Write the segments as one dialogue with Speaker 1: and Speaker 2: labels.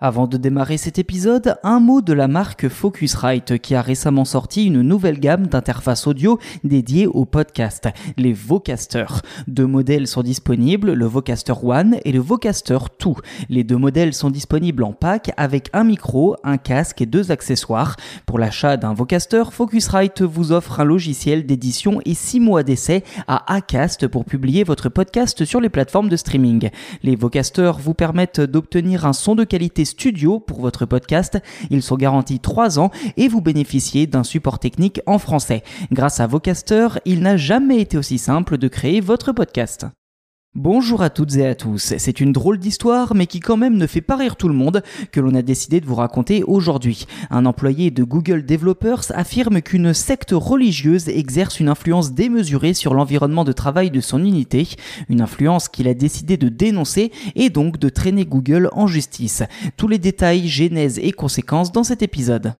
Speaker 1: Avant de démarrer cet épisode, un mot de la marque Focusrite qui a récemment sorti une nouvelle gamme d'interfaces audio dédiées au podcast, les Vocasters. Deux modèles sont disponibles, le Vocaster One et le Vocaster 2. Les deux modèles sont disponibles en pack avec un micro, un casque et deux accessoires. Pour l'achat d'un Vocaster, Focusrite vous offre un logiciel d'édition et 6 mois d'essai à Acast pour publier votre podcast sur les plateformes de streaming. Les Vocasters vous permettent d'obtenir un son de qualité studio pour votre podcast. Ils sont garantis 3 ans et vous bénéficiez d'un support technique en français. Grâce à Vocaster, il n'a jamais été aussi simple de créer votre podcast. Bonjour à toutes et à tous, c'est une drôle d'histoire mais qui quand même ne fait pas rire tout le monde que l'on a décidé de vous raconter aujourd'hui. Un employé de Google Developers affirme qu'une secte religieuse exerce une influence démesurée sur l'environnement de travail de son unité, une influence qu'il a décidé de dénoncer et donc de traîner Google en justice. Tous les détails, genèse et conséquences dans cet épisode.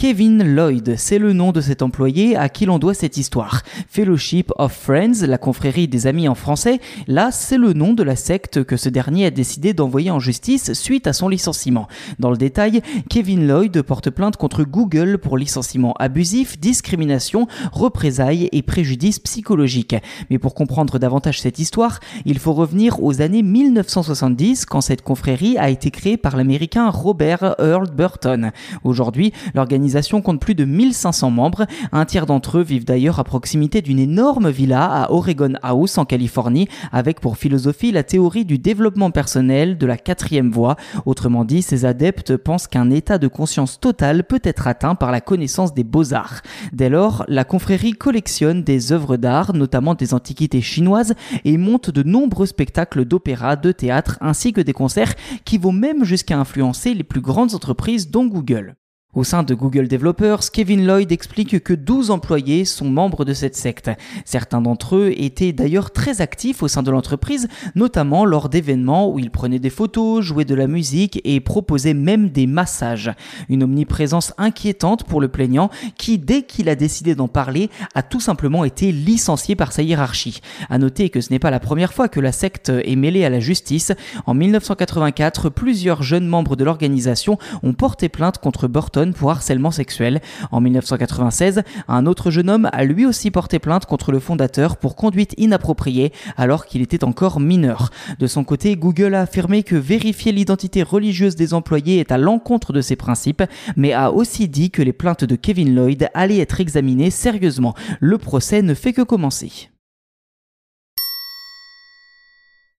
Speaker 1: Kevin Lloyd, c'est le nom de cet employé à qui l'on doit cette histoire. Fellowship of Friends, la confrérie des amis en français, là c'est le nom de la secte que ce dernier a décidé d'envoyer en justice suite à son licenciement. Dans le détail, Kevin Lloyd porte plainte contre Google pour licenciement abusif, discrimination, représailles et préjudice psychologique. Mais pour comprendre davantage cette histoire, il faut revenir aux années 1970 quand cette confrérie a été créée par l'américain Robert Earl Burton. Aujourd'hui, l'organisation compte plus de 1500 membres. Un tiers d'entre eux vivent d'ailleurs à proximité d'une énorme villa à Oregon House en Californie, avec pour philosophie la théorie du développement personnel de la quatrième voie. Autrement dit, ces adeptes pensent qu'un état de conscience total peut être atteint par la connaissance des beaux-arts. Dès lors, la confrérie collectionne des œuvres d'art, notamment des antiquités chinoises, et monte de nombreux spectacles d'opéra, de théâtre, ainsi que des concerts qui vont même jusqu'à influencer les plus grandes entreprises dont Google. Au sein de Google Developers, Kevin Lloyd explique que 12 employés sont membres de cette secte. Certains d'entre eux étaient d'ailleurs très actifs au sein de l'entreprise, notamment lors d'événements où ils prenaient des photos, jouaient de la musique et proposaient même des massages. Une omniprésence inquiétante pour le plaignant qui, dès qu'il a décidé d'en parler, a tout simplement été licencié par sa hiérarchie. À noter que ce n'est pas la première fois que la secte est mêlée à la justice. En 1984, plusieurs jeunes membres de l'organisation ont porté plainte contre Burton pour harcèlement sexuel. En 1996, un autre jeune homme a lui aussi porté plainte contre le fondateur pour conduite inappropriée alors qu'il était encore mineur. De son côté, Google a affirmé que vérifier l'identité religieuse des employés est à l'encontre de ses principes, mais a aussi dit que les plaintes de Kevin Lloyd allaient être examinées sérieusement. Le procès ne fait que commencer.